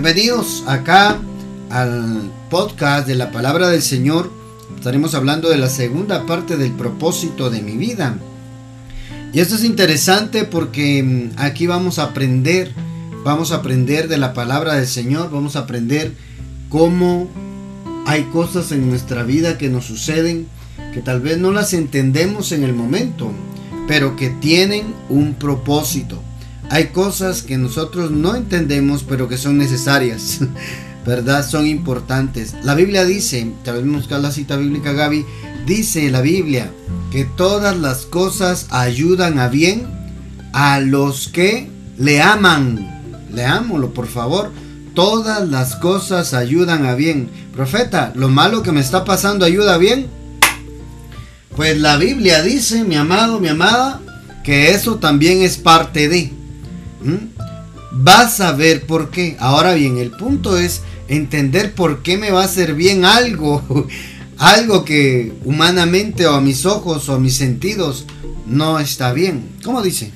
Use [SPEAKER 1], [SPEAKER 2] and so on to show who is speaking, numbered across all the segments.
[SPEAKER 1] Bienvenidos acá al podcast de la palabra del Señor. Estaremos hablando de la segunda parte del propósito de mi vida. Y esto es interesante porque mm, aquí vamos a aprender, vamos a aprender de la palabra del Señor, vamos a aprender cómo hay cosas en nuestra vida que nos suceden que tal vez no las entendemos en el momento, pero que tienen un propósito. Hay cosas que nosotros no entendemos, pero que son necesarias. ¿Verdad? Son importantes. La Biblia dice, tal vez buscar la cita bíblica Gaby, dice la Biblia que todas las cosas ayudan a bien a los que le aman. Leámoslo, por favor. Todas las cosas ayudan a bien. Profeta, ¿lo malo que me está pasando ayuda a bien? Pues la Biblia dice, mi amado, mi amada, que eso también es parte de. Vas a ver por qué. Ahora bien, el punto es entender por qué me va a hacer bien algo. algo que humanamente o a mis ojos o a mis sentidos no está bien. ¿Cómo dice?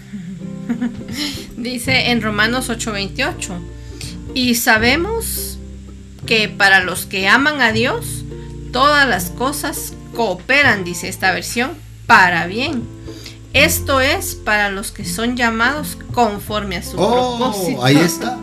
[SPEAKER 2] dice en Romanos 8:28. Y sabemos que para los que aman a Dios, todas las cosas cooperan, dice esta versión, para bien. Esto es para los que son llamados conforme a su oh, propósito.
[SPEAKER 1] Ahí está.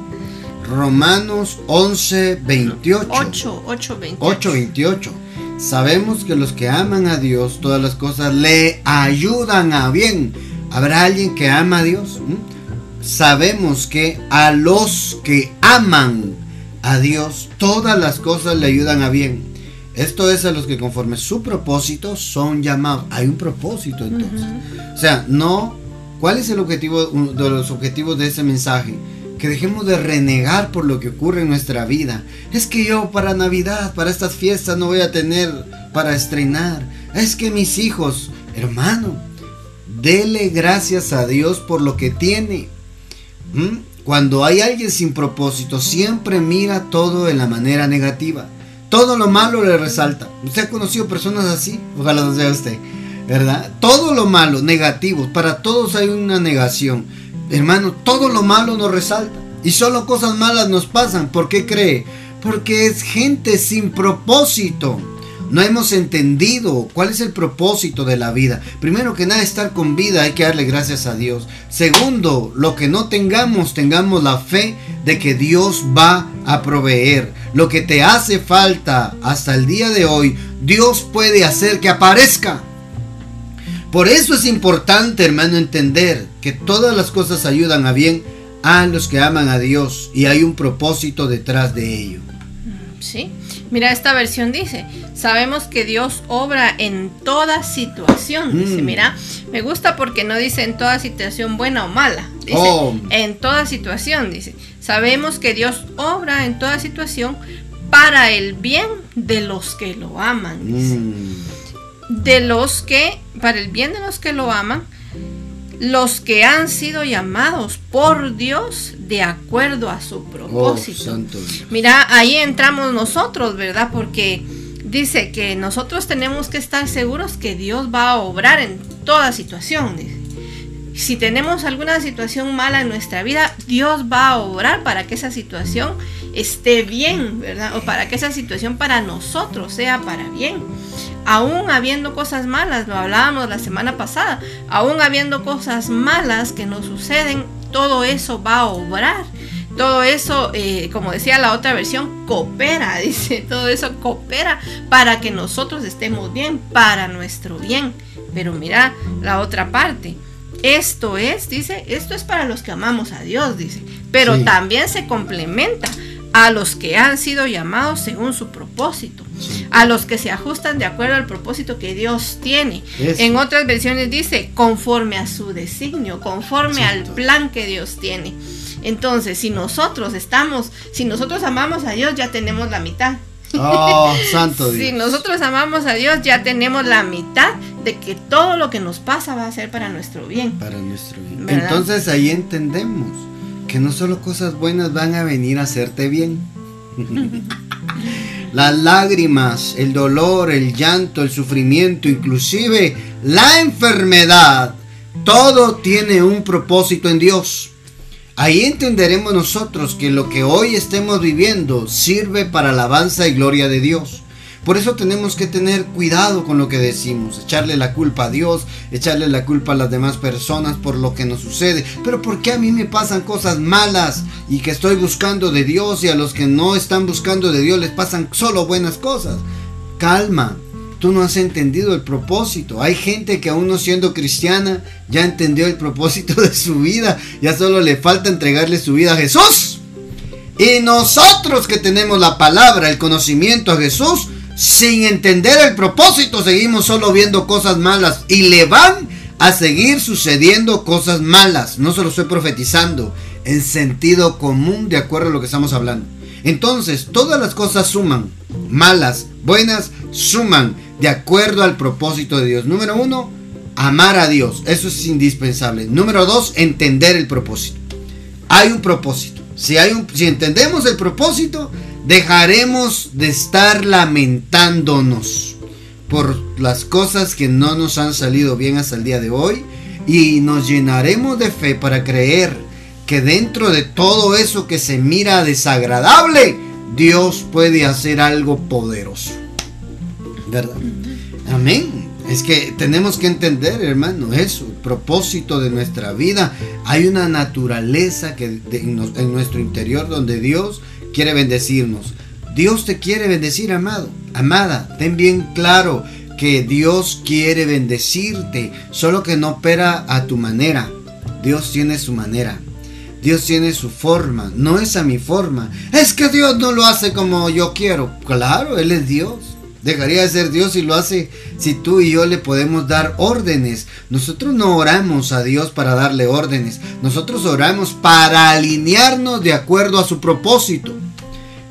[SPEAKER 1] Romanos 11, 28.
[SPEAKER 2] 8, 8, 28.
[SPEAKER 1] 8, 28. Sabemos que los que aman a Dios, todas las cosas le ayudan a bien. ¿Habrá alguien que ama a Dios? ¿Mm? Sabemos que a los que aman a Dios, todas las cosas le ayudan a bien. Esto es a los que conforme su propósito son llamados. Hay un propósito entonces. O sea, no. ¿Cuál es el objetivo, de los objetivos de ese mensaje? Que dejemos de renegar por lo que ocurre en nuestra vida. Es que yo para Navidad, para estas fiestas no voy a tener para estrenar. Es que mis hijos, hermano, dele gracias a Dios por lo que tiene. ¿Mm? Cuando hay alguien sin propósito, siempre mira todo de la manera negativa. Todo lo malo le resalta. ¿Usted ha conocido personas así? Ojalá no sea usted. ¿Verdad? Todo lo malo, negativo. Para todos hay una negación. Hermano, todo lo malo nos resalta. Y solo cosas malas nos pasan. ¿Por qué cree? Porque es gente sin propósito. No hemos entendido cuál es el propósito de la vida. Primero que nada, estar con vida hay que darle gracias a Dios. Segundo, lo que no tengamos, tengamos la fe de que Dios va a proveer. Lo que te hace falta hasta el día de hoy, Dios puede hacer que aparezca. Por eso es importante, hermano, entender que todas las cosas ayudan a bien a los que aman a Dios y hay un propósito detrás de ello.
[SPEAKER 2] Sí. Mira, esta versión dice, sabemos que Dios obra en toda situación. Dice, mm. mira, me gusta porque no dice en toda situación buena o mala. Dice, oh. en toda situación, dice. Sabemos que Dios obra en toda situación para el bien de los que lo aman. Dice. Mm. De los que, para el bien de los que lo aman, los que han sido llamados por Dios de acuerdo a su oh, propósito. Mira, ahí entramos nosotros, ¿verdad? Porque dice que nosotros tenemos que estar seguros que Dios va a obrar en toda situación. Si tenemos alguna situación mala en nuestra vida, Dios va a obrar para que esa situación esté bien, ¿verdad? O para que esa situación para nosotros sea para bien aún habiendo cosas malas, lo hablábamos la semana pasada, aún habiendo cosas malas que nos suceden, todo eso va a obrar. Todo eso, eh, como decía la otra versión, coopera, dice, todo eso coopera para que nosotros estemos bien, para nuestro bien. Pero mira la otra parte. Esto es, dice, esto es para los que amamos a Dios, dice, pero también se complementa a los que han sido llamados según su propósito, a los que se ajustan de acuerdo al propósito que Dios tiene. En otras versiones dice, conforme a su designio, conforme al plan que Dios tiene. Entonces, si nosotros estamos, si nosotros amamos a Dios, ya tenemos la mitad.
[SPEAKER 1] Oh, santo Dios.
[SPEAKER 2] Si nosotros amamos a Dios, ya tenemos la mitad de que todo lo que nos pasa va a ser para nuestro bien.
[SPEAKER 1] Para nuestro bien. Entonces ahí entendemos que no solo cosas buenas van a venir a hacerte bien. Las lágrimas, el dolor, el llanto, el sufrimiento, inclusive la enfermedad, todo tiene un propósito en Dios. Ahí entenderemos nosotros que lo que hoy estemos viviendo sirve para alabanza y gloria de Dios. Por eso tenemos que tener cuidado con lo que decimos, echarle la culpa a Dios, echarle la culpa a las demás personas por lo que nos sucede. Pero ¿por qué a mí me pasan cosas malas y que estoy buscando de Dios y a los que no están buscando de Dios les pasan solo buenas cosas? Calma, tú no has entendido el propósito. Hay gente que aún no siendo cristiana ya entendió el propósito de su vida. Ya solo le falta entregarle su vida a Jesús. Y nosotros que tenemos la palabra, el conocimiento a Jesús, sin entender el propósito, seguimos solo viendo cosas malas y le van a seguir sucediendo cosas malas. No se lo estoy profetizando, en sentido común de acuerdo a lo que estamos hablando. Entonces, todas las cosas suman, malas, buenas, suman de acuerdo al propósito de Dios. Número uno, amar a Dios. Eso es indispensable. Número dos, entender el propósito. Hay un propósito. Si, hay un, si entendemos el propósito, dejaremos de estar lamentándonos por las cosas que no nos han salido bien hasta el día de hoy y nos llenaremos de fe para creer que dentro de todo eso que se mira desagradable, Dios puede hacer algo poderoso. ¿Verdad? Amén. Es que tenemos que entender, hermano, eso, el propósito de nuestra vida. Hay una naturaleza que en nuestro interior donde Dios quiere bendecirnos. Dios te quiere bendecir, amado. Amada, ten bien claro que Dios quiere bendecirte, solo que no opera a tu manera. Dios tiene su manera. Dios tiene su forma, no es a mi forma. Es que Dios no lo hace como yo quiero. Claro, Él es Dios. Dejaría de ser Dios si lo hace si tú y yo le podemos dar órdenes. Nosotros no oramos a Dios para darle órdenes. Nosotros oramos para alinearnos de acuerdo a su propósito.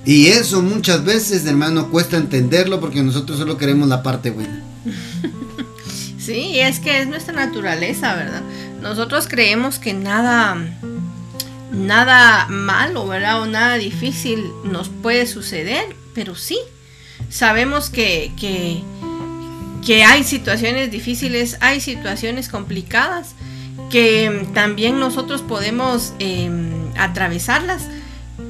[SPEAKER 1] Y eso muchas veces, hermano, cuesta entenderlo porque nosotros solo queremos la parte buena.
[SPEAKER 2] Sí, es que es nuestra naturaleza, ¿verdad? Nosotros creemos que nada, nada malo, ¿verdad? O nada difícil nos puede suceder, pero sí, sabemos que, que, que hay situaciones difíciles, hay situaciones complicadas, que también nosotros podemos em, atravesarlas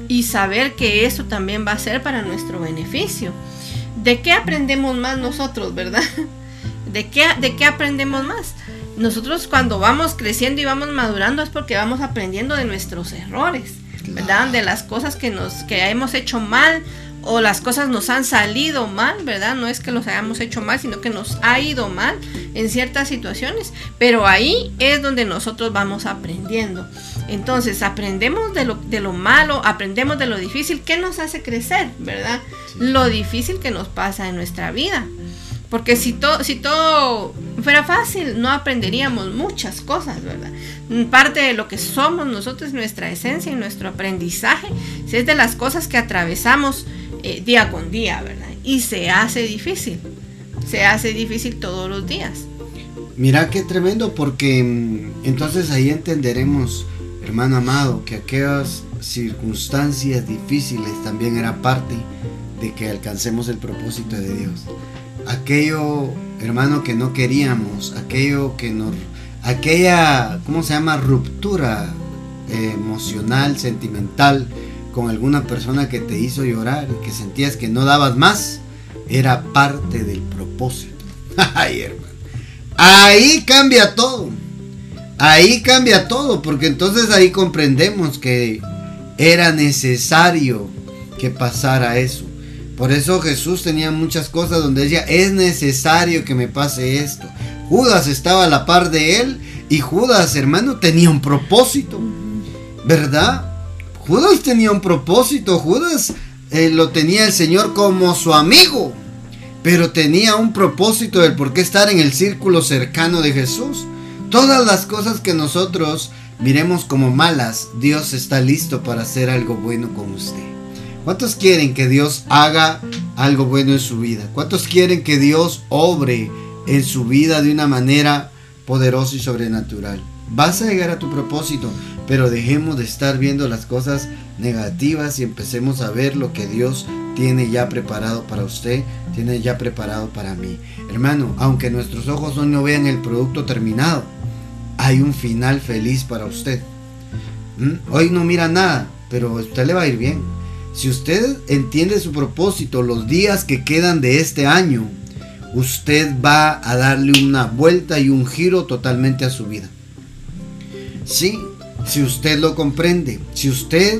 [SPEAKER 2] y saber que eso también va a ser para nuestro beneficio. ¿De qué aprendemos más nosotros, verdad? ¿De qué, ¿De qué aprendemos más? Nosotros cuando vamos creciendo y vamos madurando es porque vamos aprendiendo de nuestros errores, ¿verdad? De las cosas que, nos, que hemos hecho mal o las cosas nos han salido mal, ¿verdad? No es que los hayamos hecho mal, sino que nos ha ido mal en ciertas situaciones. Pero ahí es donde nosotros vamos aprendiendo. Entonces, aprendemos de lo, de lo malo, aprendemos de lo difícil. ¿Qué nos hace crecer, verdad? Lo difícil que nos pasa en nuestra vida. Porque si, todo si todo fuera fácil, no aprenderíamos muchas cosas, ¿verdad? Parte de lo que somos nosotros, nuestra esencia y nuestro aprendizaje, es de las cosas que atravesamos eh, día con día, ¿verdad? Y se hace difícil, se hace difícil todos los días.
[SPEAKER 1] Mira qué tremendo, porque mm, entonces ahí entenderemos, hermano amado, que aquellas circunstancias difíciles también era parte de que alcancemos el propósito de Dios. Aquello, hermano, que no queríamos, aquello que nos, aquella, ¿cómo se llama? Ruptura eh, emocional, sentimental, con alguna persona que te hizo llorar y que sentías que no dabas más, era parte del propósito. Ay, hermano. Ahí cambia todo. Ahí cambia todo, porque entonces ahí comprendemos que era necesario que pasara eso. Por eso Jesús tenía muchas cosas donde decía, es necesario que me pase esto. Judas estaba a la par de él y Judas, hermano, tenía un propósito. ¿Verdad? Judas tenía un propósito, Judas eh, lo tenía el Señor como su amigo, pero tenía un propósito del por qué estar en el círculo cercano de Jesús. Todas las cosas que nosotros miremos como malas, Dios está listo para hacer algo bueno con usted. ¿Cuántos quieren que Dios haga algo bueno en su vida? ¿Cuántos quieren que Dios obre en su vida de una manera poderosa y sobrenatural? Vas a llegar a tu propósito, pero dejemos de estar viendo las cosas negativas y empecemos a ver lo que Dios tiene ya preparado para usted, tiene ya preparado para mí. Hermano, aunque nuestros ojos hoy no vean el producto terminado, hay un final feliz para usted. Hoy no mira nada, pero a usted le va a ir bien. Si usted entiende su propósito, los días que quedan de este año, usted va a darle una vuelta y un giro totalmente a su vida. Sí, si usted lo comprende, si usted,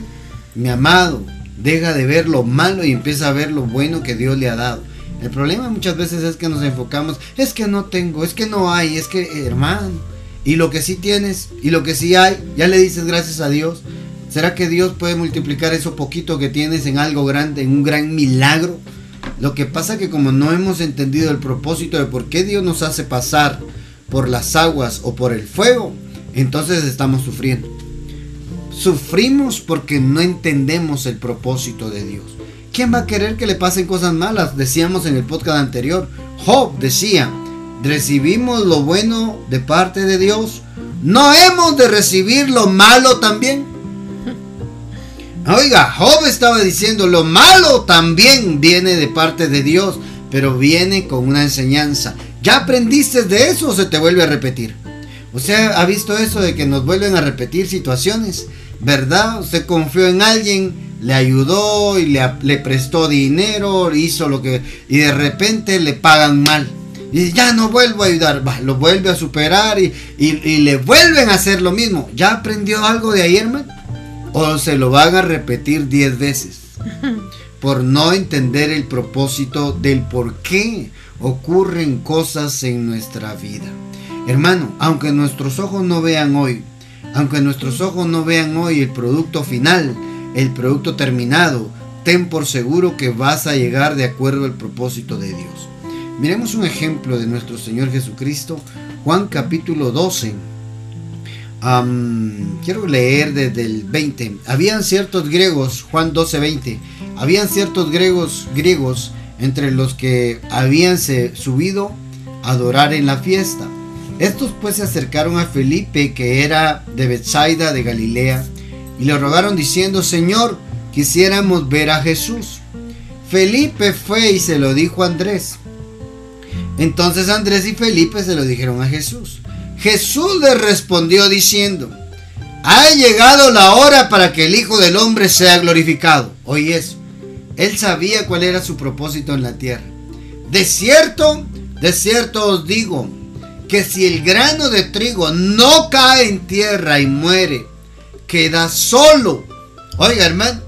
[SPEAKER 1] mi amado, deja de ver lo malo y empieza a ver lo bueno que Dios le ha dado. El problema muchas veces es que nos enfocamos, es que no tengo, es que no hay, es que hermano, y lo que sí tienes y lo que sí hay, ya le dices gracias a Dios. ¿Será que Dios puede multiplicar eso poquito que tienes en algo grande, en un gran milagro? Lo que pasa que como no hemos entendido el propósito de por qué Dios nos hace pasar por las aguas o por el fuego, entonces estamos sufriendo. Sufrimos porque no entendemos el propósito de Dios. ¿Quién va a querer que le pasen cosas malas? Decíamos en el podcast anterior. Job decía, recibimos lo bueno de parte de Dios. ¿No hemos de recibir lo malo también? Oiga, Job estaba diciendo, lo malo también viene de parte de Dios, pero viene con una enseñanza. ¿Ya aprendiste de eso o se te vuelve a repetir? Sea, ¿ha visto eso de que nos vuelven a repetir situaciones? ¿Verdad? Usted confió en alguien, le ayudó y le, prestó dinero, hizo lo que... y de repente le pagan mal. Y ya no vuelvo a ayudar, lo vuelve a superar y, y, le vuelven a hacer lo mismo. ¿Ya aprendió algo de ayer, man? O se lo van a repetir diez veces. Por no entender el propósito del por qué ocurren cosas en nuestra vida. Hermano, aunque nuestros ojos no vean hoy, aunque nuestros ojos no vean hoy el producto final, el producto terminado, ten por seguro que vas a llegar de acuerdo al propósito de Dios. Miremos un ejemplo de nuestro Señor Jesucristo, Juan capítulo 12. Quiero leer desde el 20. Habían ciertos griegos, Juan 12, 20. Habían ciertos griegos, griegos entre los que habían subido a adorar en la fiesta. Estos pues se acercaron a Felipe, que era de Bethsaida de Galilea, y le rogaron diciendo, Señor, quisiéramos ver a Jesús. Felipe fue y se lo dijo a Andrés. Entonces Andrés y Felipe se lo dijeron a Jesús. Jesús le respondió diciendo, ha llegado la hora para que el Hijo del Hombre sea glorificado. Oye eso. Él sabía cuál era su propósito en la tierra. De cierto, de cierto os digo, que si el grano de trigo no cae en tierra y muere, queda solo. Oiga, hermano,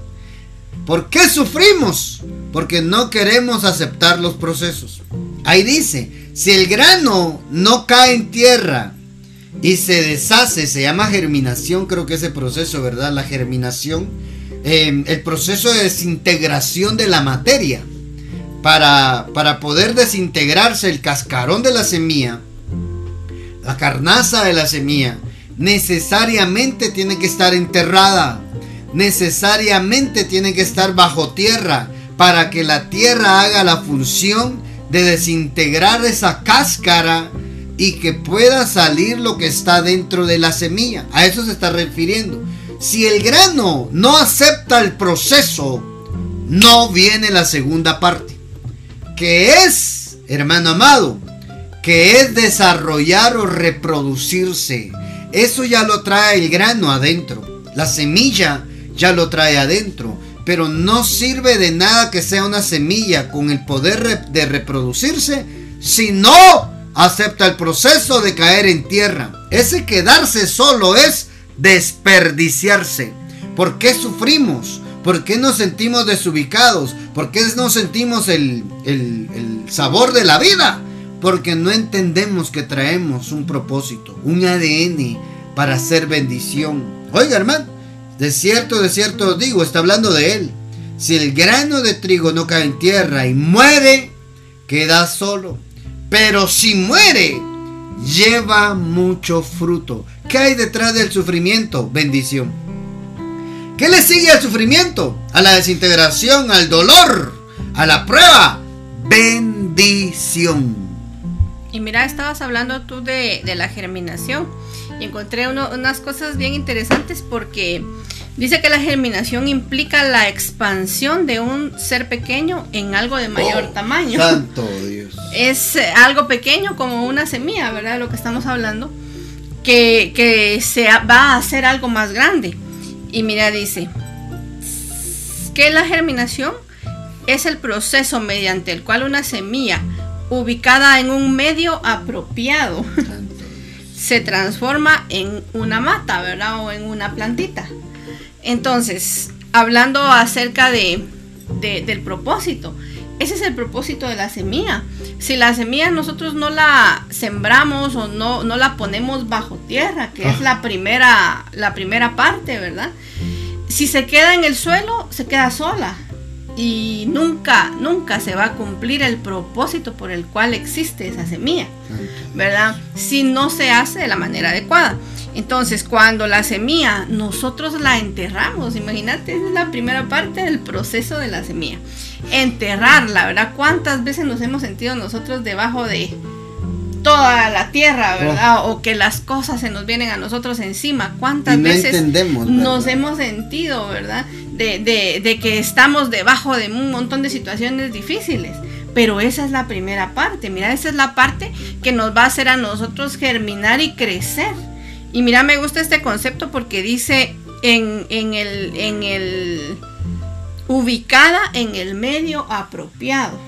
[SPEAKER 1] ¿por qué sufrimos? Porque no queremos aceptar los procesos. Ahí dice, si el grano no cae en tierra y se deshace, se llama germinación, creo que ese proceso, ¿verdad? La germinación, em, el proceso de desintegración de la materia. Para, para poder desintegrarse el cascarón de la semilla, la carnaza de la semilla, necesariamente tiene que estar enterrada, necesariamente tiene que estar bajo tierra, para que la tierra haga la función de desintegrar esa cáscara y que pueda salir lo que está dentro de la semilla. A eso se está refiriendo. Si el grano no acepta el proceso, no viene la segunda parte. Que es, hermano amado, que es desarrollar o reproducirse. Eso ya lo trae el grano adentro. La semilla ya lo trae adentro pero no sirve de nada que sea una semilla con el poder de reproducirse si no acepta el proceso de caer en tierra. Ese quedarse solo es desperdiciarse. ¿Por qué sufrimos? ¿Por qué nos sentimos desubicados? ¿Por qué no sentimos el, el sabor de la vida? Porque no entendemos que traemos un propósito, un ADN para hacer bendición. Oiga, hermano, de cierto, de cierto digo, está hablando de él. Si el grano de trigo no cae en tierra y muere, queda solo. Pero si muere, lleva mucho fruto. ¿Qué hay detrás del sufrimiento? Bendición. ¿Qué le sigue al sufrimiento? A la desintegración, al dolor, a la prueba. Bendición.
[SPEAKER 2] Y mira, estabas hablando tú de, la germinación. Y encontré unas cosas bien interesantes porque Dice que la germinación implica la expansión de un ser pequeño en algo de mayor oh, tamaño.
[SPEAKER 1] Santo Dios.
[SPEAKER 2] Es eh, algo pequeño como una semilla, ¿verdad? Lo que estamos hablando. Que, que se va a hacer algo más grande. Y mira, dice que la germinación es el proceso mediante el cual una semilla ubicada en un medio apropiado se transforma en una mata, ¿verdad? O en una plantita. Entonces, hablando acerca de, del propósito, ese es el propósito de la semilla. Si la semilla nosotros no la sembramos o no, no la ponemos bajo tierra, que es ah. la primera, la primera parte, ¿verdad? Si se queda en el suelo, se queda sola y nunca, nunca se va a cumplir el propósito por el cual existe esa semilla, ¿verdad? Si no se hace de la manera adecuada. Entonces, cuando la semilla nosotros la enterramos, imagínate, es la primera parte del proceso de la semilla. Enterrarla, ¿verdad? ¿Cuántas veces nos hemos sentido nosotros debajo de toda la tierra, ¿verdad? Oh. O que las cosas se nos vienen a nosotros encima. ¿Cuántas veces nos hemos sentido, ¿verdad? De, de que estamos debajo de un montón de situaciones difíciles. Pero esa es la primera parte, mira, esa es la parte que nos va a hacer a nosotros germinar y crecer. Y mira, me gusta este concepto porque dice en, el, en el ubicada en el medio apropiado.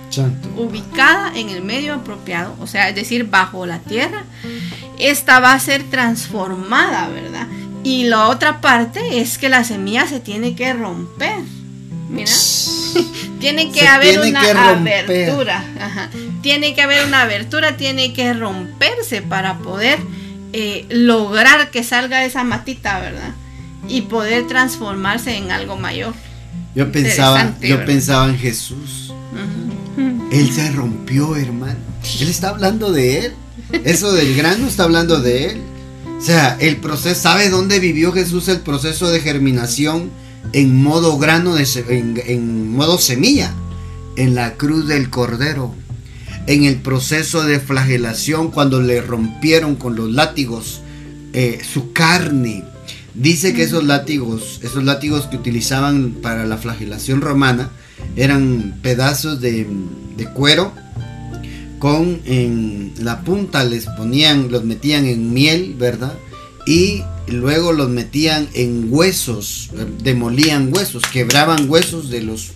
[SPEAKER 2] Ubicada en el medio apropiado, o sea, es decir, bajo la tierra. Esta va a ser transformada, ¿verdad? Y la otra parte es que la semilla se tiene que romper. Mira, tiene que haber una abertura. Tiene que haber una abertura, tiene que romperse para poder eh, lograr que salga esa matita, ¿verdad? Y poder transformarse en algo mayor.
[SPEAKER 1] Yo pensaba, yo pensaba en Jesús. Él se rompió, hermano. Él está hablando de él. Eso del grano está hablando de él. O sea, el proceso, ¿sabe dónde vivió Jesús el proceso de germinación en modo grano, de, en modo semilla? En la cruz del Cordero en el proceso de flagelación cuando le rompieron con los látigos eh, su carne. Dice que esos látigos, esos látigos que utilizaban para la flagelación romana, eran pedazos de, cuero con la punta les ponían, los metían en miel, ¿verdad? Y luego los metían en huesos, demolían huesos, quebraban huesos de los,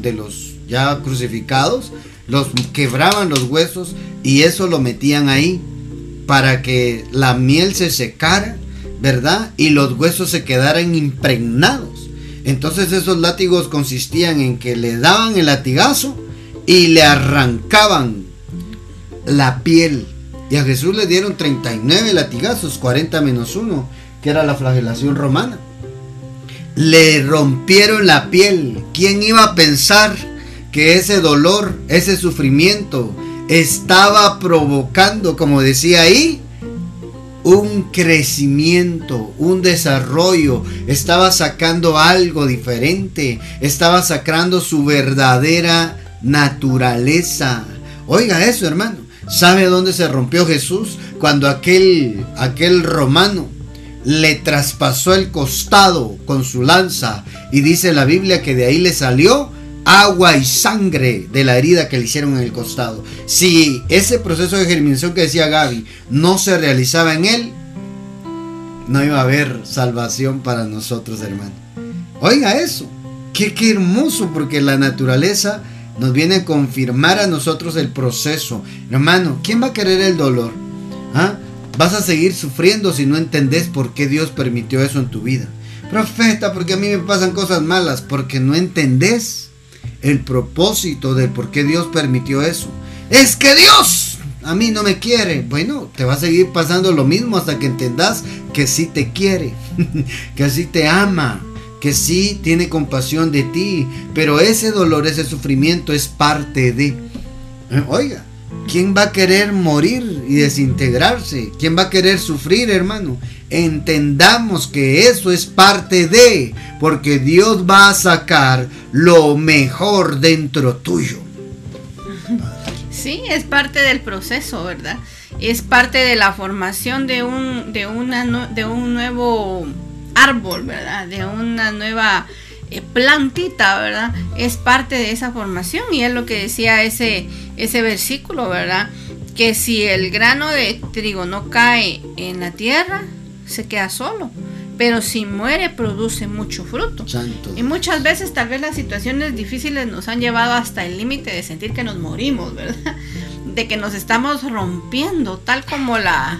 [SPEAKER 1] de los ya crucificados los quebraban los huesos y eso lo metían ahí para que la miel se secara, ¿verdad? Y los huesos se quedaran impregnados. Entonces esos látigos consistían en que le daban el latigazo y le arrancaban la piel. Y a Jesús le dieron 39 latigazos, 40 menos 1, que era la flagelación romana. Le rompieron la piel. ¿Quién iba a pensar? Que ese dolor, ese sufrimiento estaba provocando, como decía ahí, un crecimiento, un desarrollo, estaba sacando algo diferente, estaba sacando su verdadera naturaleza. Oiga eso, hermano. ¿Sabe dónde se rompió Jesús? Cuando aquel aquel romano le traspasó el costado con su lanza y dice la Biblia que de ahí le salió agua y sangre de la herida que le hicieron en el costado. Si ese proceso de germinación que decía Gaby no se realizaba en él, no iba a haber salvación para nosotros, hermano. Oiga eso, qué, hermoso, porque la naturaleza nos viene a confirmar a nosotros el proceso. Hermano, ¿quién va a querer el dolor? ¿Ah? Vas a seguir sufriendo si no entendés por qué Dios permitió eso en tu vida. Profeta, porque a mí me pasan cosas malas, porque no entendés el propósito de por qué Dios permitió eso. Es que Dios a mí no me quiere. Bueno, te va a seguir pasando lo mismo hasta que entendas que sí te quiere, que sí te ama, que sí tiene compasión de ti. Pero ese dolor, ese sufrimiento es parte de... Eh, oiga, ¿quién va a querer morir y desintegrarse? ¿Quién va a querer sufrir, hermano? entendamos que eso es parte de, porque Dios va a sacar lo mejor dentro tuyo.
[SPEAKER 2] Sí, es parte del proceso, ¿verdad? Es parte de la formación de un, de una, de un nuevo árbol, ¿verdad? De una nueva plantita, ¿verdad? Es parte de esa formación y es lo que decía ese, ese versículo, ¿verdad? Que si el grano de trigo no cae en la tierra, se queda solo. pero si muere produce mucho fruto. Y muchas veces tal vez las situaciones difíciles nos han llevado hasta el límite de sentir que nos morimos, ¿verdad? De que nos estamos rompiendo, tal como la,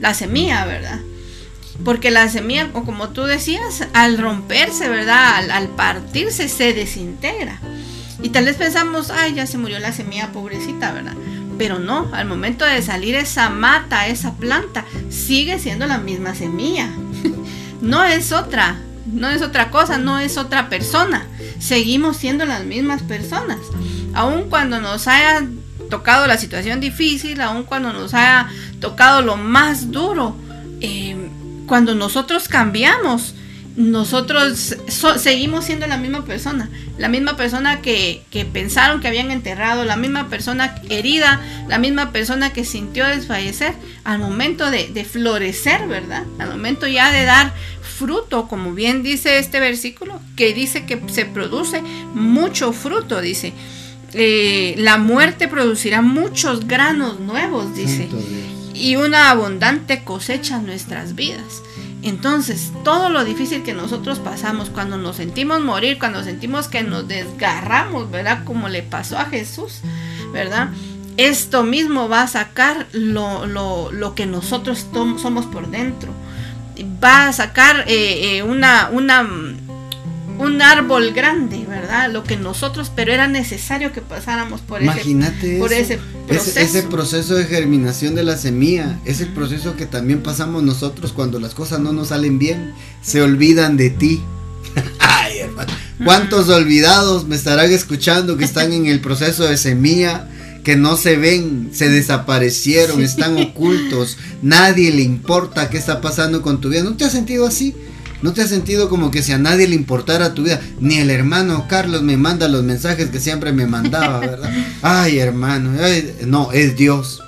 [SPEAKER 2] la semilla, ¿verdad? Porque la semilla, o como tú decías, al romperse, ¿verdad? Al, partirse se desintegra. Y tal vez pensamos, ay, ya se murió la semilla, pobrecita, ¿verdad? Pero no, al momento de salir esa mata, esa planta, sigue siendo la misma semilla. no es otra, no es otra cosa, no es otra persona. Seguimos siendo las mismas personas. Aun cuando nos haya tocado la situación difícil, aun cuando nos haya tocado lo más duro, eh, cuando nosotros cambiamos, nosotros seguimos siendo la misma persona, la misma persona que, pensaron que habían enterrado, la misma persona herida, la misma persona que sintió desfallecer, al momento de, florecer, ¿verdad? Al momento ya de dar fruto, como bien dice este versículo, que dice que se produce mucho fruto, dice. Eh, la muerte producirá muchos granos nuevos, dice, y una abundante cosecha en nuestras vidas. Entonces, todo lo difícil que nosotros pasamos cuando nos sentimos morir, cuando sentimos que nos desgarramos, ¿verdad? Como le pasó a Jesús, ¿verdad? Esto mismo va a sacar lo, que nosotros somos por dentro. Va a sacar eh, eh, una, una un árbol grande, ¿verdad? Lo que nosotros, pero era necesario que pasáramos por,
[SPEAKER 1] ese,
[SPEAKER 2] por ese
[SPEAKER 1] proceso. Ese, proceso de germinación de la semilla, es el proceso que también pasamos nosotros cuando las cosas no nos salen bien, se olvidan de ti. Ay, hermano. ¿Cuántos olvidados me estarán escuchando que están en el proceso de semilla? que no se ven, se desaparecieron, están ocultos, nadie le importa qué está pasando con tu vida. ¿No te has sentido así? ¿No te has sentido como que si a nadie le importara tu vida? Ni el hermano Carlos me manda los mensajes que siempre me mandaba, ¿verdad? Ay, hermano, no, es Dios.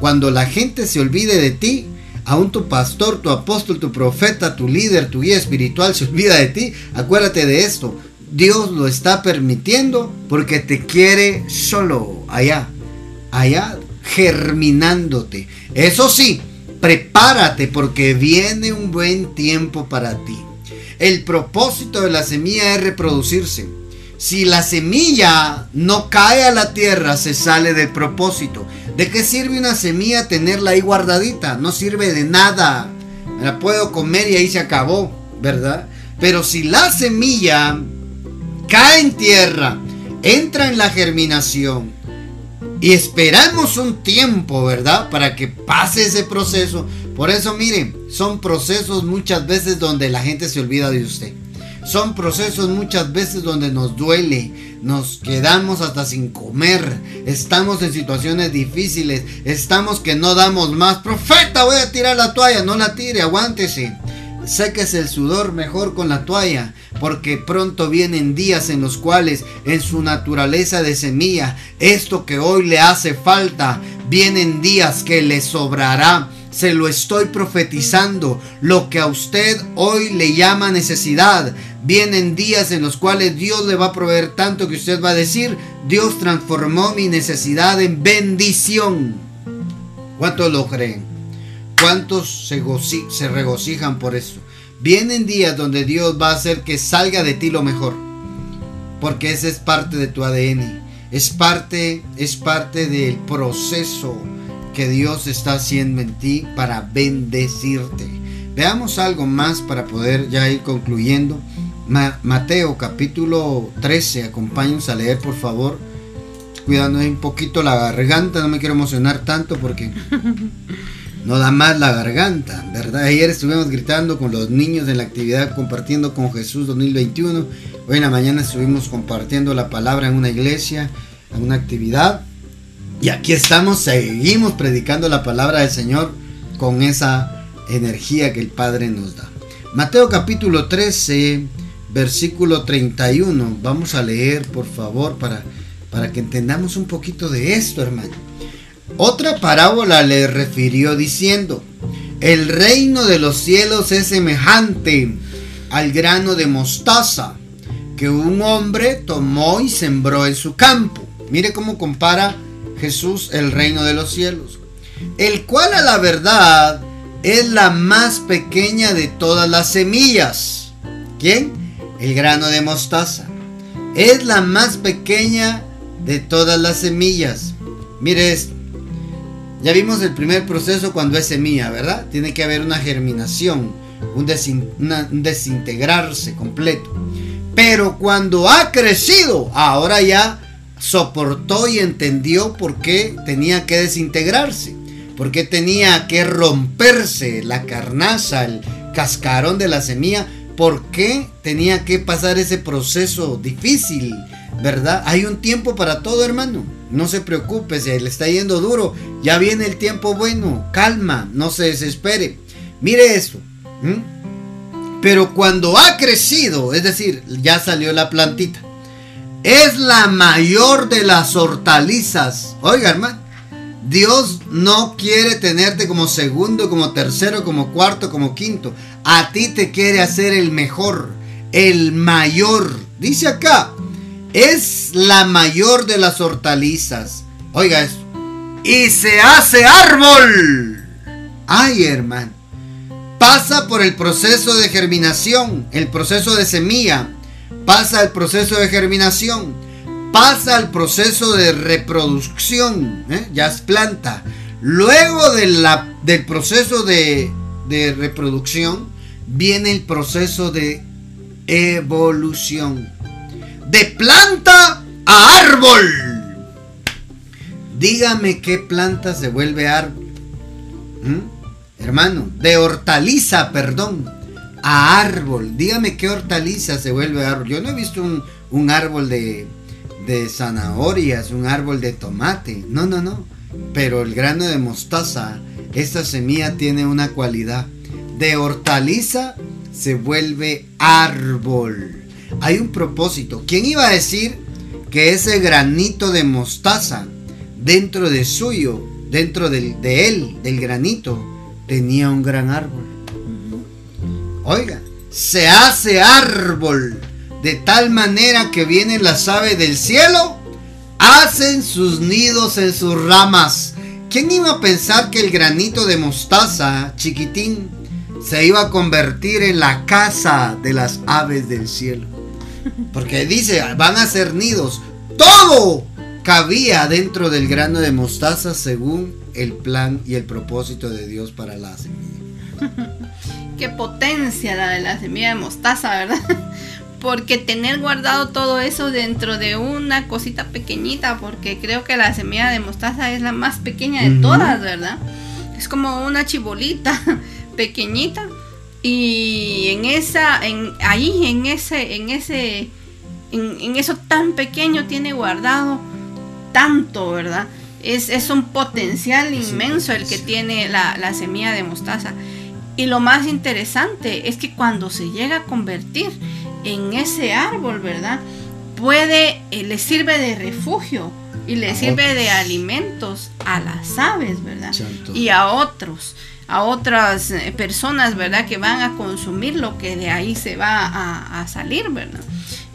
[SPEAKER 1] Cuando la gente se olvide de ti, aún tu pastor, tu apóstol, tu profeta, tu líder, tu guía espiritual se olvida de ti, acuérdate de esto. Dios lo está permitiendo porque te quiere solo allá, allá germinándote. Eso sí, prepárate porque viene un buen tiempo para ti. El propósito de la semilla es reproducirse. Si la semilla no cae a la tierra, se sale del propósito. ¿De qué sirve una semilla tenerla ahí guardadita? No sirve de nada. la puedo comer y ahí se acabó, ¿verdad? Pero si la semilla cae en tierra, entra en la germinación, y esperamos un tiempo, ¿verdad? Para que pase ese proceso. Por eso, miren, son procesos muchas veces donde la gente se olvida de usted. Son procesos muchas veces donde nos duele, nos quedamos hasta sin comer, estamos en situaciones difíciles, estamos que no damos más. Profeta, voy a tirar la toalla, no la tire, aguántese. Séquese el sudor mejor con la toalla, porque pronto vienen días en los cuales en su naturaleza de semilla, esto que hoy le hace falta, vienen días que le sobrará. Se lo estoy profetizando. Lo que a usted hoy le llama necesidad. Vienen días en los cuales Dios le va a proveer tanto que usted va a decir, Dios transformó mi necesidad en bendición. ¿Cuántos lo creen? ¿Cuántos se, regocijan por eso? Vienen días donde Dios va a hacer que salga de ti lo mejor. Porque ese es parte de tu ADN. Es parte, es parte del proceso que Dios está haciendo en ti para bendecirte. Veamos algo más para poder ya ir concluyendo. Mateo capítulo 13, acompáñenos a leer por favor. Cuidando un poquito la garganta, no me quiero emocionar tanto porque no da más la garganta, ¿verdad? Ayer estuvimos gritando con los niños en la actividad Compartiendo con Jesús 2021. Hoy en la mañana estuvimos compartiendo la palabra en una iglesia, en una actividad. Y aquí estamos, seguimos predicando la palabra del Señor con esa energía que el Padre nos da. Mateo capítulo 13, versículo 31. Vamos a leer, por favor, para, para que entendamos un poquito de esto, hermano. Otra parábola le refirió diciendo, el reino de los cielos es semejante al grano de mostaza que un hombre tomó y sembró en su campo. Mire cómo compara Jesús el reino de los cielos, el cual a la verdad es la más pequeña de todas las semillas. ¿Quién? El grano de mostaza. Es la más pequeña de todas las semillas. Mire esto. Ya vimos el primer proceso cuando es semilla, ¿verdad? Tiene que haber una germinación, un, desintegrarse completo. Pero cuando ha crecido, ahora ya soportó y entendió por qué tenía que desintegrarse, por qué tenía que romperse la carnaza, el cascarón de la semilla, por qué tenía que pasar ese proceso difícil, ¿verdad? Hay un tiempo para todo, hermano. No se preocupe, si le está yendo duro, ya viene el tiempo bueno, calma, no se desespere. Mire eso. Pero cuando ha crecido, es decir, ya salió la plantita, es la mayor de las hortalizas. Oiga, hermano, Dios no quiere tenerte como segundo, como tercero, como cuarto, como quinto. A ti te quiere hacer el mejor, el mayor. Dice acá, es la mayor de las hortalizas. Oiga eso. Y se hace árbol. Ay, hermano. Pasa por el proceso de germinación, el proceso de semilla, pasa el proceso de germinación, pasa el proceso de reproducción, ¿eh? ya es planta. Luego de la, del proceso de, de reproducción viene el proceso de evolución. De planta a árbol. Dígame qué planta se vuelve árbol. ¿Mm? Hermano, de hortaliza, perdón a árbol. Dígame qué hortaliza se vuelve árbol. Yo no he visto un, árbol de, de, zanahorias, un árbol de tomate. No, no, no. Pero el grano de mostaza, esta semilla tiene una cualidad. De hortaliza se vuelve árbol. Hay un propósito. ¿Quién iba a decir que ese granito de mostaza dentro de suyo, dentro de él, del granito, tenía un gran árbol? Oiga, se hace árbol de tal manera que vienen las aves del cielo, hacen sus nidos en sus ramas. ¿Quién iba a pensar que el granito de mostaza, chiquitín, se iba a convertir en la casa de las aves del cielo? Porque dice, van a ser nidos. Todo cabía dentro del grano de mostaza según el plan y el propósito de Dios para la semilla.
[SPEAKER 2] qué potencia la de la semilla de mostaza, ¿verdad? Porque tener guardado todo eso dentro de una cosita pequeñita, porque creo que la semilla de mostaza es la más pequeña de todas, ¿verdad? Es como una chibolita pequeñita y en esa, en ahí, en ese, en ese, en, eso tan pequeño tiene guardado tanto, ¿verdad? Es, es un potencial inmenso el que tiene la, la semilla de mostaza. Y lo más interesante es que cuando se llega a convertir en ese árbol, ¿verdad? Puede, eh, le sirve de refugio y le sirve de alimentos a las aves, ¿verdad? Y a otros, a otras eh, personas, ¿verdad? Que van a consumir lo que de ahí se va a, salir, ¿verdad?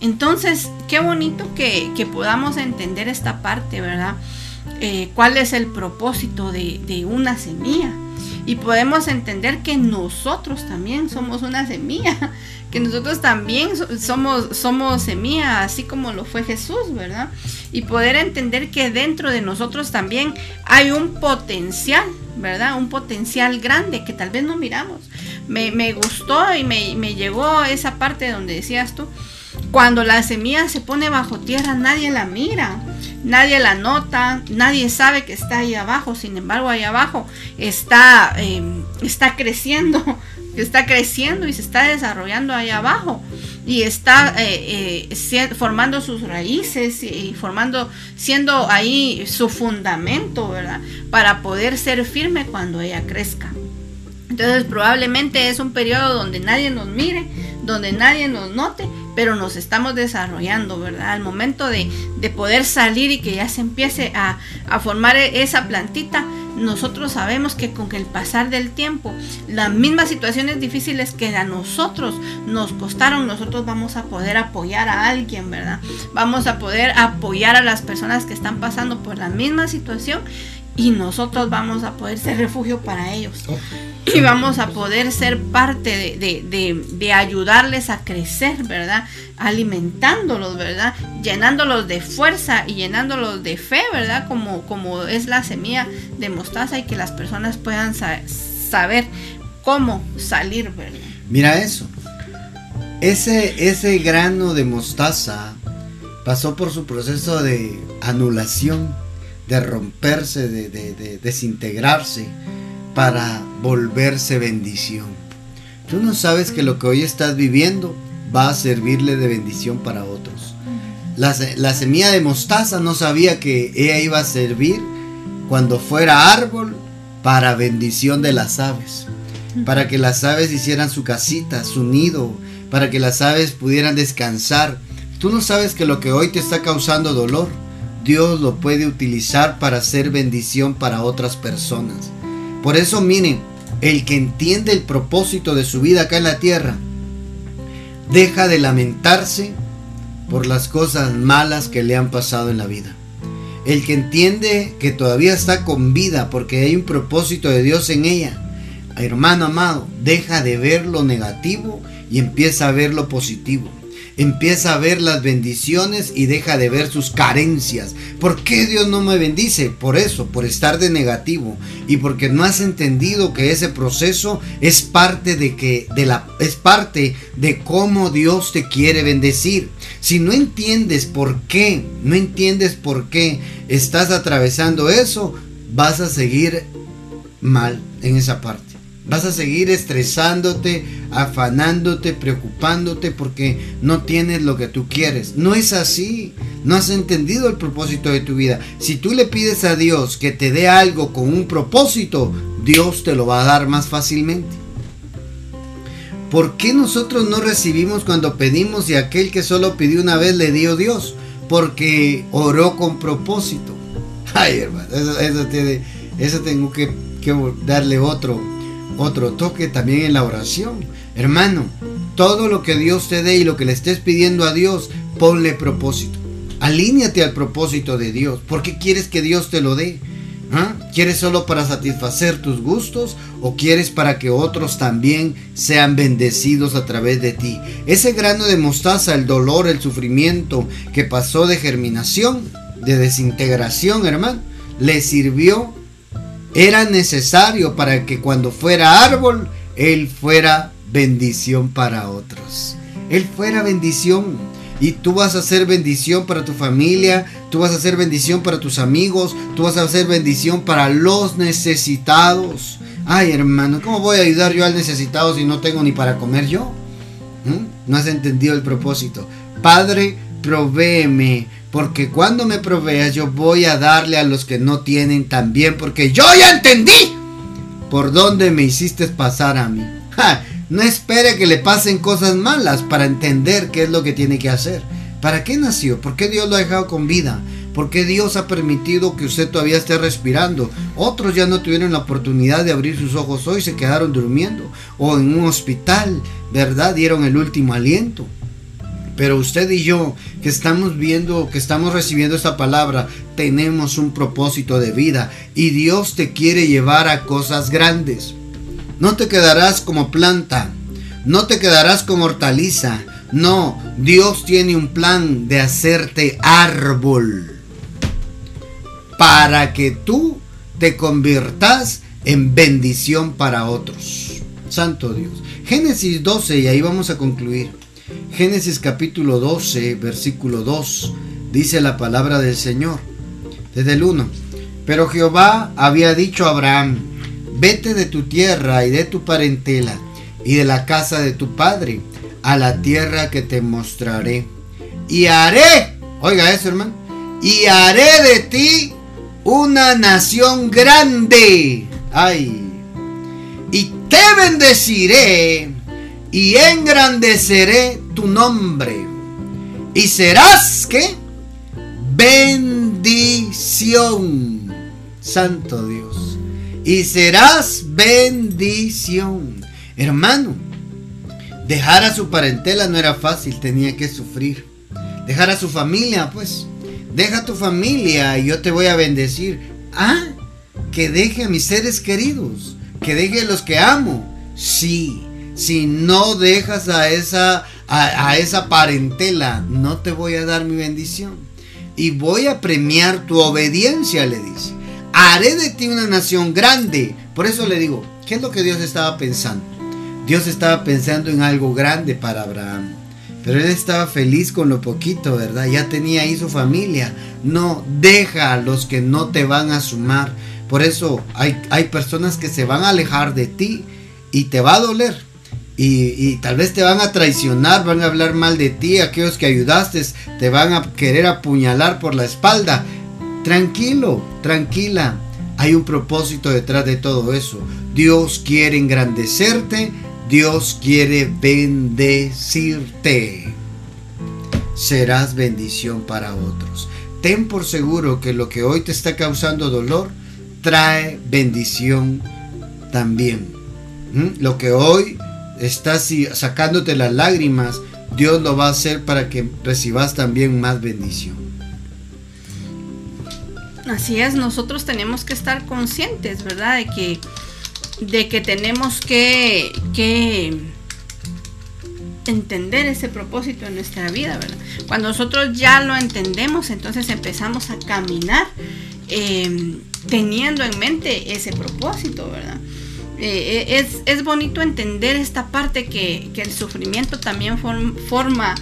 [SPEAKER 2] Entonces, qué bonito que, podamos entender esta parte, ¿verdad? Eh, ¿Cuál es el propósito de, de una semilla? y podemos entender que nosotros también somos una semilla, que nosotros también somos, somos semilla, así como lo fue Jesús, ¿verdad? Y poder entender que dentro de nosotros también hay un potencial, ¿verdad? Un potencial grande que tal vez no miramos. Me, gustó y me, me llegó esa parte donde decías tú, cuando la semilla se pone bajo tierra, nadie la mira, nadie la nota, nadie sabe que está ahí abajo. Sin embargo, ahí abajo está, em, está creciendo, está creciendo y se está desarrollando ahí abajo. Y está eh, eh, formando sus raíces y formando, siendo ahí su fundamento, ¿verdad? Para poder ser firme cuando ella crezca. Entonces probablemente es un periodo donde nadie nos mire, donde nadie nos note, pero nos estamos desarrollando, ¿verdad? Al momento de, poder salir y que ya se empiece a, formar e, esa plantita, nosotros sabemos que con el pasar del tiempo, las mismas situaciones difíciles que a nosotros nos costaron, nosotros vamos a poder apoyar a alguien, ¿verdad? Vamos a poder apoyar a las personas que están pasando por la misma situación y nosotros vamos a poder ser refugio para ellos. Oh. Y vamos a poder ser parte de, ayudarles a crecer, ¿verdad? Alimentándolos, ¿verdad? Llenándolos de fuerza y llenándolos de fe, ¿verdad? Como, como es la semilla de mostaza y que las personas puedan saber cómo salir, ¿verdad?
[SPEAKER 1] Mira eso. Ese, ese grano de mostaza pasó por su proceso de anulación de romperse, de, desintegrarse, para volverse bendición. Tú no sabes que lo que hoy estás viviendo va a servirle de bendición para otros. La, la, semilla de mostaza no sabía que ella iba a servir cuando fuera árbol para bendición de las aves, para que las aves hicieran su casita, su nido, para que las aves pudieran descansar. Tú no sabes que lo que hoy te está causando dolor Dios lo puede utilizar para hacer bendición para otras personas. Por eso miren, el que entiende el propósito de su vida acá en la tierra, deja de lamentarse por las cosas malas que le han pasado en la vida. El que entiende que todavía está con vida porque hay un propósito de Dios en ella, hermano amado, deja de ver lo negativo y empieza a ver lo positivo empieza a ver las bendiciones y deja de ver sus carencias. ¿Por qué Dios no me bendice? Por eso, por estar de negativo y porque no has entendido que ese proceso es parte de que de la es parte de cómo Dios te quiere bendecir. Si no entiendes por qué, no entiendes por qué estás atravesando eso, vas a seguir mal en esa parte. Vas a seguir estresándote, afanándote, preocupándote porque no tienes lo que tú quieres. No es así. No has entendido el propósito de tu vida. Si tú le pides a Dios que te dé algo con un propósito, Dios te lo va a dar más fácilmente. ¿Por qué nosotros no recibimos cuando pedimos y aquel que solo pidió una vez le dio Dios? Porque oró con propósito. Ay, hermano, eso, tiene, eso tengo que darle otro, otro toque también en la oración. Hermano, todo lo que Dios te dé y lo que le estés pidiendo a Dios, ponle propósito. Alíñate al propósito de Dios. ¿Por qué quieres que Dios te lo dé? ¿Ah? ¿Quieres solo para satisfacer tus gustos o quieres para que otros también sean bendecidos a través de ti? Ese grano de mostaza, el dolor, el sufrimiento que pasó de germinación, de desintegración, hermano, le sirvió era necesario para que cuando fuera árbol, Él fuera bendición para otros. Él fuera bendición. Y tú vas a ser bendición para tu familia, tú vas a ser bendición para tus amigos, tú vas a ser bendición para los necesitados. Ay, hermano, ¿cómo voy a ayudar yo al necesitado si no tengo ni para comer yo? ¿Mm? No has entendido el propósito. Padre, provéeme porque cuando me proveas yo voy a darle a los que no tienen también, porque yo ya entendí por dónde me hiciste pasar a mí. no espere que le pasen cosas malas para entender qué es lo que tiene que hacer. ¿Para qué nació? ¿Por qué Dios lo ha dejado con vida? ¿Por qué Dios ha permitido que usted todavía esté respirando? Otros ya no tuvieron la oportunidad de abrir sus ojos hoy, se quedaron durmiendo. O en un hospital, ¿verdad? Dieron el último aliento. Pero usted y yo, que estamos viendo, que estamos recibiendo esta palabra, tenemos un propósito de vida y Dios te quiere llevar a cosas grandes. No te quedarás como planta, no te quedarás como hortaliza. No, Dios tiene un plan de hacerte árbol para que tú te conviertas en bendición para otros. Santo Dios. Génesis 12 y ahí vamos a concluir. Génesis capítulo 12, versículo 2, dice la palabra del Señor, desde el 1. Pero Jehová había dicho a Abraham, vete de tu tierra y de tu parentela y de la casa de tu padre a la tierra que te mostraré. Y haré, oiga eso hermano, y haré de ti una nación grande. Ay, y te bendeciré y engrandeceré tu nombre. Y serás que bendición. Santo Dios. Y serás bendición. Hermano, dejar a su parentela no era fácil, tenía que sufrir. Dejar a su familia, pues. Deja tu familia y yo te voy a bendecir. Ah, que deje a mis seres queridos, que deje a los que amo. Sí, si no dejas a esa, a, esa parentela, no te voy a dar mi bendición. Y voy a premiar tu obediencia, le dice. Haré de ti una nación grande. Por eso le digo, ¿qué es lo que Dios estaba pensando? Dios estaba pensando en algo grande para Abraham. Pero él estaba feliz con lo poquito, ¿verdad? Ya tenía ahí su familia. No, deja a los que no te van a sumar. Por eso hay, hay personas que se van a alejar de ti y te va a doler. Y, tal vez te van a traicionar, van a hablar mal de ti, aquellos que ayudaste te van a querer apuñalar por la espalda. Tranquilo, tranquila, hay un propósito detrás de todo eso. Dios quiere engrandecerte, Dios quiere bendecirte. Serás bendición para otros. Ten por seguro que lo que hoy te está causando dolor trae bendición también. ¿Mm? Lo que hoy estás sacándote las lágrimas, Dios lo va a hacer para que recibas también más bendición.
[SPEAKER 2] Así es, nosotros tenemos que estar conscientes, ¿verdad? De que, de que tenemos que, que entender ese propósito en nuestra vida, ¿verdad? Cuando nosotros ya lo entendemos, entonces empezamos a caminar eh, teniendo en mente ese propósito, ¿verdad? Eh, es, es, bonito entender esta parte que, el sufrimiento también forma,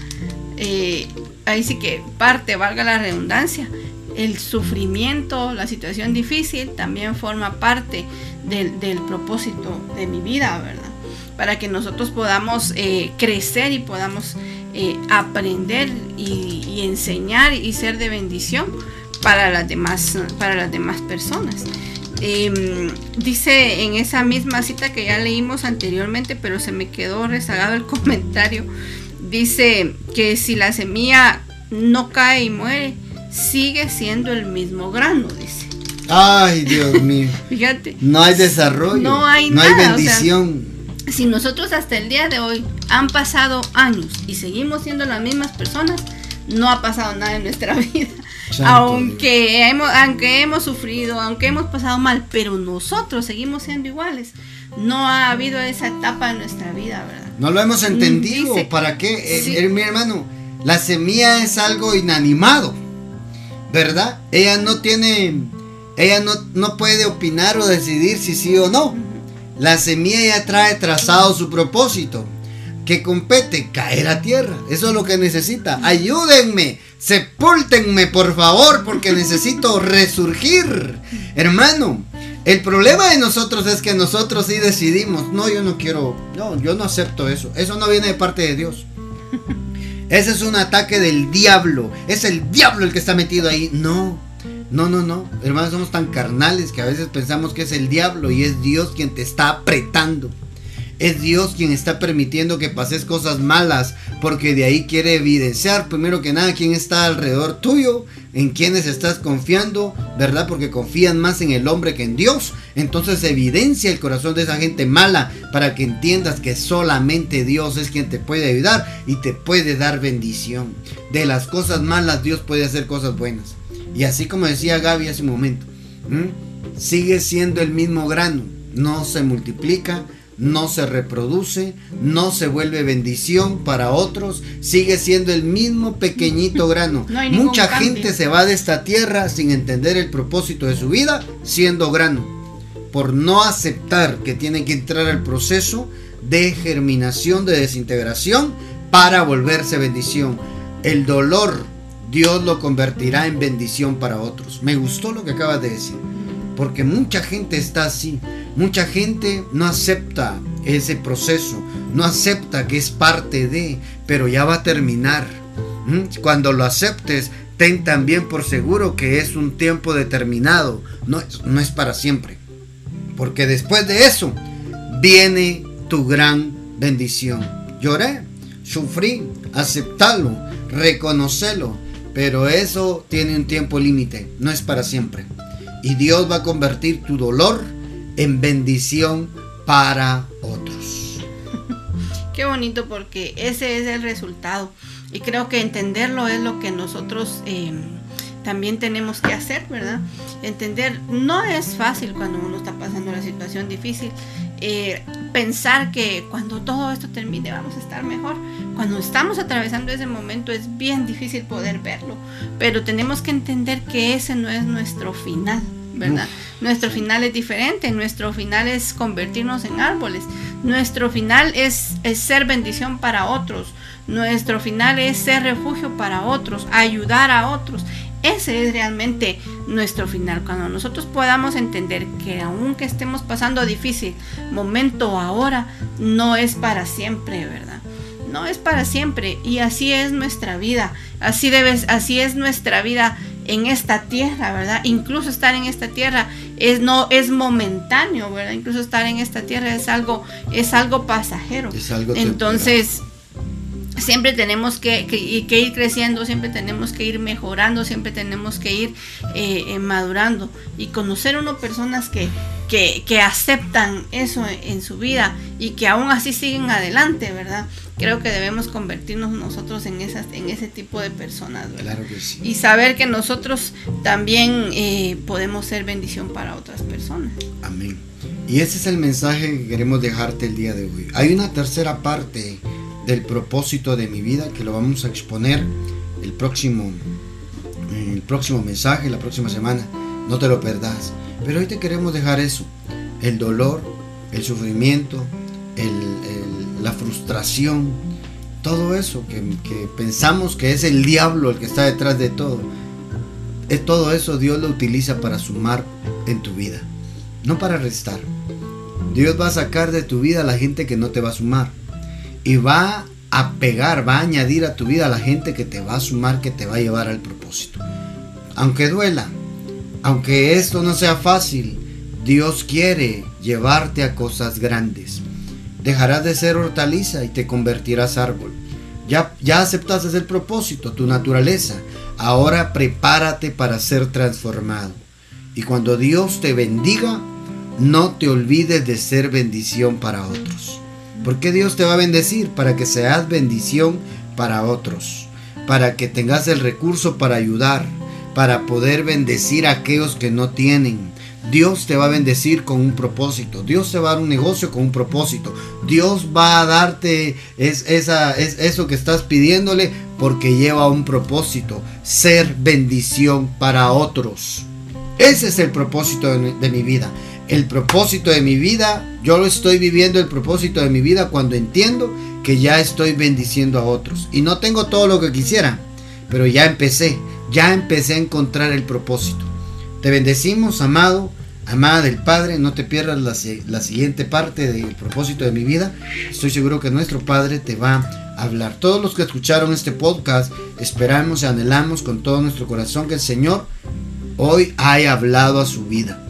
[SPEAKER 2] eh, ahí sí que parte, valga la redundancia, el sufrimiento, la situación difícil también forma parte del, propósito de mi vida, ¿verdad? Para que nosotros podamos eh, crecer y podamos aprender y, y enseñar y ser de bendición para las demás, para las demás personas. Em, dice en esa misma cita que ya leímos anteriormente, pero se me quedó rezagado el comentario. Dice que si la semilla no cae y muere, sigue siendo el mismo grano, dice.
[SPEAKER 1] Ay, Dios mío. Fíjate. No hay desarrollo. No hay, no hay bendición.
[SPEAKER 2] si nosotros hasta el día de hoy han pasado años y seguimos siendo las mismas personas, no ha pasado nada en nuestra vida aunque hemos, aunque hemos sufrido, aunque hemos pasado mal, pero nosotros seguimos siendo iguales. No ha habido esa etapa en nuestra vida, ¿verdad?
[SPEAKER 1] No lo hemos entendido. ¿Para qué? Eh, eh, mi hermano, la semilla es algo inanimado, ¿verdad? Ella no tiene, ella no, no puede opinar o decidir si sí o no. La semilla ya trae trazado su propósito que compete caer a tierra. Eso es lo que necesita. Ayúdenme, sepúltenme por favor, porque necesito resurgir. Hermano, el problema de nosotros es que nosotros sí decidimos, no, yo no quiero, no, yo no acepto eso. Eso no viene de parte de Dios. Ese es un ataque del diablo. Es el diablo el que está metido ahí. No, no, no, no. Hermanos, somos tan carnales que a veces pensamos que es el diablo y es Dios quien te está apretando. Es Dios quien está permitiendo que pases cosas malas, porque de ahí quiere evidenciar primero que nada quién está alrededor tuyo, en quienes estás confiando, ¿verdad? Porque confían más en el hombre que en Dios. Entonces evidencia el corazón de esa gente mala para que entiendas que solamente Dios es quien te puede ayudar y te puede dar bendición. De las cosas malas Dios puede hacer cosas buenas. Y así como decía Gaby hace un momento, sigue siendo el mismo grano, no se multiplica, no se reproduce, no se vuelve bendición para otros, sigue siendo el mismo pequeñito grano. Mucha gente se va de esta tierra sin entender el propósito de su vida, siendo grano, por no aceptar que tiene que entrar al proceso de germinación, de desintegración, para volverse bendición. El dolor, Dios lo convertirá en bendición para otros. Me gustó lo que acabas de decir, porque mucha gente está así Mucha gente no acepta ese proceso, no acepta que es parte de, pero ya va a terminar. ¿Mm? Cuando lo aceptes, ten también por seguro que es un tiempo determinado, no, no es para siempre. Porque después de eso viene tu gran bendición. Lloré, sufrí, aceptarlo, reconocerlo, pero eso tiene un tiempo límite, no es para siempre. Y Dios va a convertir tu dolor en bendición para otros.
[SPEAKER 2] Qué bonito porque ese es el resultado. Y creo que entenderlo es lo que nosotros em, también tenemos que hacer, ¿verdad? Entender, no es fácil cuando uno está pasando una situación difícil. Eh, pensar que cuando todo esto termine vamos a estar mejor. Cuando estamos atravesando ese momento es bien difícil poder verlo, pero tenemos que entender que ese no es nuestro final, ¿verdad? Nuestro final es diferente, nuestro final es convertirnos en árboles, nuestro final es, es ser bendición para otros, nuestro final es ser refugio para otros, ayudar a otros. Ese es realmente nuestro final. Cuando nosotros podamos entender que aunque estemos pasando difícil momento ahora, no es para siempre, ¿verdad? No es para siempre. Y así es nuestra vida. Así, debes, así es nuestra vida en esta tierra, ¿verdad? Incluso estar en esta tierra es no es momentáneo, ¿verdad? Incluso estar en esta tierra es algo es algo pasajero.
[SPEAKER 1] Es algo
[SPEAKER 2] Entonces, siempre tenemos que, ir creciendo, siempre tenemos que ir mejorando, siempre tenemos que ir eh, eh, madurando y conocer uno personas que, que, aceptan eso en, su vida y que aún así siguen adelante, ¿verdad? Creo que debemos convertirnos nosotros en, esas, en ese tipo de personas, ¿verdad?
[SPEAKER 1] Claro que sí.
[SPEAKER 2] Y saber que nosotros también eh, podemos ser bendición para otras personas.
[SPEAKER 1] Amén. Y ese es el mensaje que queremos dejarte el día de hoy. Hay una tercera parte del propósito de mi vida que lo vamos a exponer el próximo el próximo mensaje la próxima semana. No te lo perdas. Pero hoy te queremos dejar eso el dolor el sufrimiento la frustración todo eso que, pensamos que es el diablo el que está detrás de todo. Es todo eso Dios lo utiliza para sumar en tu vida no para restar. Dios va a sacar de tu vida a la gente que no te va a sumar y va a pegar, va a añadir a tu vida a la gente que te va a sumar, que te va a llevar al propósito. Aunque duela, aunque esto no sea fácil, Dios quiere llevarte a cosas grandes. Dejarás de ser hortaliza y te convertirás árbol. Ya, ya aceptaste el propósito, tu naturaleza. Ahora prepárate para ser transformado. Y cuando Dios te bendiga, no te olvides de ser bendición para otros. ¿Por qué Dios te va a bendecir? Para que seas bendición para otros, para que tengas el recurso para ayudar, para poder bendecir a aquellos que no tienen. Dios te va a bendecir con un propósito. Dios te va a dar un negocio con un propósito. Dios va a darte es, esa, es eso que estás pidiéndole porque lleva un propósito. Ser bendición para otros. Ese es el propósito de mi vida el propósito de mi vida, yo lo estoy viviendo el propósito de mi vida cuando entiendo que ya estoy bendiciendo a otros. Y no tengo todo lo que quisiera, pero ya empecé, ya empecé a encontrar el propósito. Te bendecimos, amado, amada del Padre, no te pierdas la, la siguiente parte del propósito de mi vida. Estoy seguro que nuestro Padre te va a hablar. Todos los que escucharon este podcast, esperamos y anhelamos con todo nuestro corazón que el Señor hoy haya hablado a su vida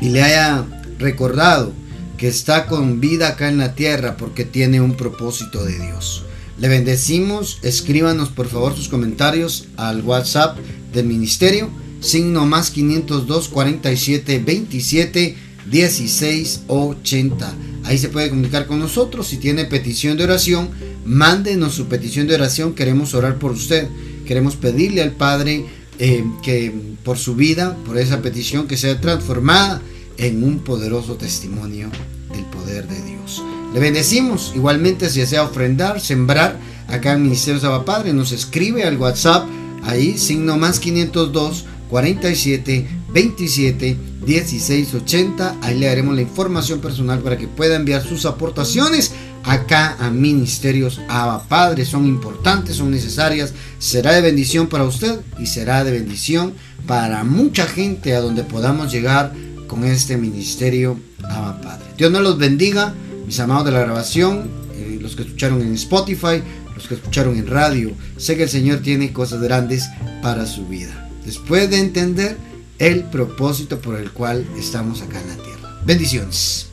[SPEAKER 1] y le haya recordado que está con vida acá en la tierra porque tiene un propósito de Dios. Le bendecimos, escríbanos por favor sus comentarios al WhatsApp del ministerio, signo más 502 47 27 16 80. Ahí se puede comunicar con nosotros. Si tiene petición de oración, mándenos su petición de oración. Queremos orar por usted. Queremos pedirle al Padre eh, que por su vida, por esa petición, que sea transformada en un poderoso testimonio del poder de Dios. Le bendecimos, igualmente si desea ofrendar, sembrar, acá en Ministerio Saba Padre, nos escribe al WhatsApp, ahí signo más 502 47 27 16 80, ahí le daremos la información personal para que pueda enviar sus aportaciones acá a Ministerios Abba Padre. Son importantes, son necesarias. Será de bendición para usted y será de bendición para mucha gente a donde podamos llegar con este Ministerio Abba Padre. Dios nos los bendiga, mis amados de la grabación, eh, los que escucharon en Spotify, los que escucharon en radio. Sé que el Señor tiene cosas grandes para su vida. Después de entender el propósito por el cual estamos acá en la tierra. Bendiciones.